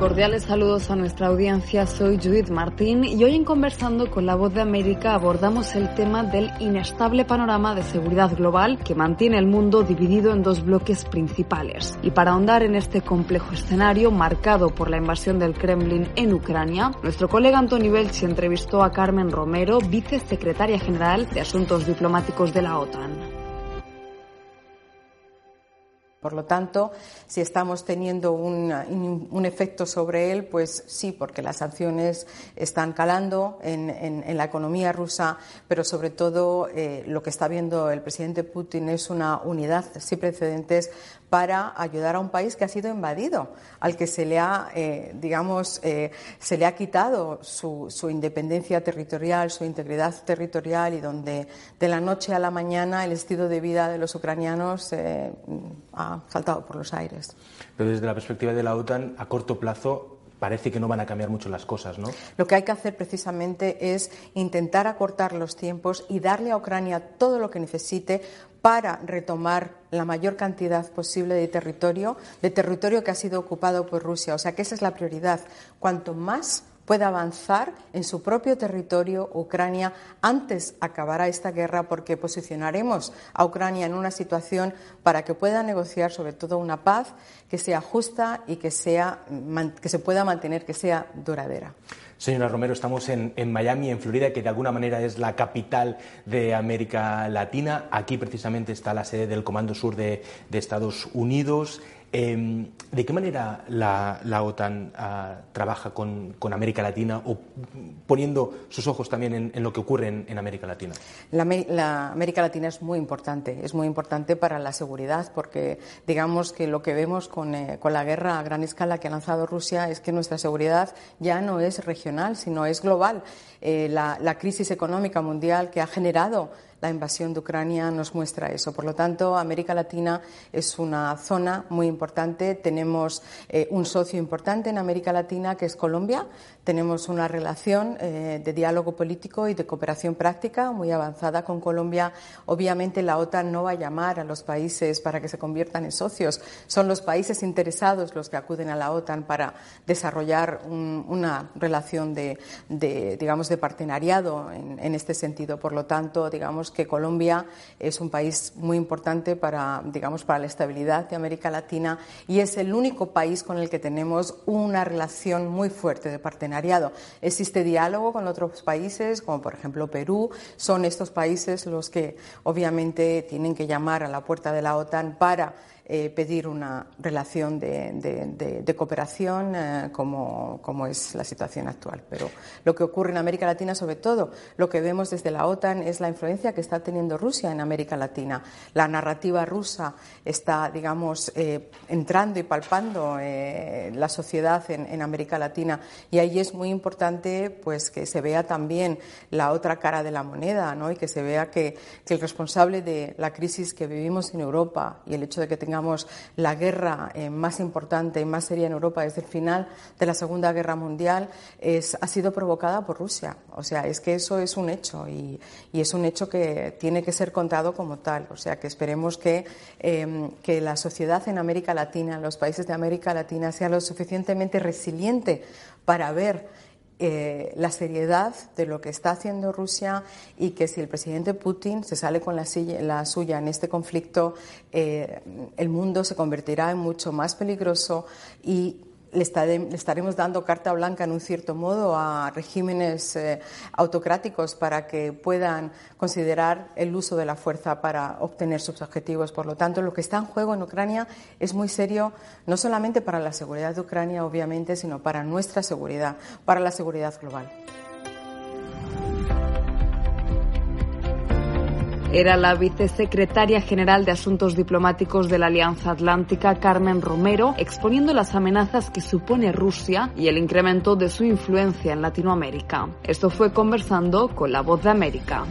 Cordiales saludos a nuestra audiencia, soy Judith Martín y hoy en Conversando con la Voz de América abordamos el tema del inestable panorama de seguridad global que mantiene el mundo dividido en dos bloques principales. Y para ahondar en este complejo escenario marcado por la invasión del Kremlin en Ucrania, nuestro colega Antonio Belchi entrevistó a Carmen Romero, vicesecretaria general de Asuntos Diplomáticos de la OTAN. Por lo tanto, si estamos teniendo un, efecto sobre él, pues sí, porque las sanciones están calando en, la economía rusa, pero sobre todo eh, lo que está viendo el presidente Putin es una unidad sin precedentes para ayudar a un país que ha sido invadido, al que se le ha, eh, digamos, eh, se le ha quitado su, independencia territorial, su integridad territorial y donde de la noche a la mañana el estilo de vida de los ucranianos eh, ha saltado por los aires. Pero desde la perspectiva de la OTAN, a corto plazo, parece que no van a cambiar mucho las cosas, ¿no? Lo que hay que hacer precisamente es intentar acortar los tiempos y darle a Ucrania todo lo que necesite para retomar la mayor cantidad posible de territorio, de territorio que ha sido ocupado por Rusia. O sea que esa es la prioridad. Cuanto más pueda avanzar en su propio territorio, Ucrania, antes acabará esta guerra porque posicionaremos a Ucrania en una situación para que pueda negociar sobre todo una paz que sea justa y que, sea, que se pueda mantener, que sea duradera. Señora Romero, estamos en, Miami, en Florida, que de alguna manera es la capital de América Latina. Aquí precisamente está la sede del Comando Sur de, de Estados Unidos. Em, ¿De qué manera la, OTAN ah, trabaja con, América Latina o poniendo sus ojos también en, lo que ocurre en, América Latina? La, América Latina es muy importante, es muy importante para la seguridad porque digamos que lo que vemos con, eh, la guerra a gran escala que ha lanzado Rusia es que nuestra seguridad ya no es regional, sino es global. Eh, la crisis económica mundial que ha generado la invasión de Ucrania nos muestra eso. Por lo tanto, América Latina es una zona muy importante. Tenemos eh, un socio importante en América Latina que es Colombia. Tenemos una relación eh, de diálogo político y de cooperación práctica muy avanzada con Colombia. Obviamente, la OTAN no va a llamar a los países para que se conviertan en socios. Son los países interesados los que acuden a la OTAN para desarrollar una relación de, digamos, de partenariado en, en este sentido. Por lo tanto, digamos que Colombia es un país muy importante para, digamos, para la estabilidad de América Latina y es el único país con el que tenemos una relación muy fuerte de partenariado. Existe diálogo con otros países, como por ejemplo Perú. Son estos países los que obviamente tienen que llamar a la puerta de la OTAN para eh, pedir una relación de, cooperación eh, como, como, es la situación actual. Pero lo que ocurre en América Latina, sobre todo, lo que vemos desde la OTAN es la influencia que está teniendo Rusia en América Latina. La narrativa rusa está, digamos, eh, entrando y palpando la sociedad en, América Latina y ahí es muy importante pues que se vea también la otra cara de la moneda ¿no? y que se vea que, que el responsable de la crisis que vivimos en Europa y el hecho de que tengamos la guerra eh, más importante y más seria en Europa desde el final de la Segunda Guerra Mundial es, ha sido provocada por Rusia. O sea, es que eso es un hecho y, es un hecho que tiene que ser contado como tal. O sea, que esperemos que, em, que la sociedad en América Latina, los países de América Latina, sea lo suficientemente resiliente para ver eh, la seriedad de lo que está haciendo Rusia y que si el presidente Putin se sale con la, suya en este conflicto, eh, el mundo se convertirá en mucho más peligroso y le, estaremos dando carta blanca, en un cierto modo, a regímenes eh, autocráticos para que puedan considerar el uso de la fuerza para obtener sus objetivos. Por lo tanto, lo que está en juego en Ucrania es muy serio, no solamente para la seguridad de Ucrania, obviamente, sino para nuestra seguridad, para la seguridad global. Era la vicesecretaria general de Asuntos Diplomáticos de la Alianza Atlántica, Carmen Romero, exponiendo las amenazas que supone Rusia y el incremento de su influencia en Latinoamérica. Esto fue conversando con la voz de América.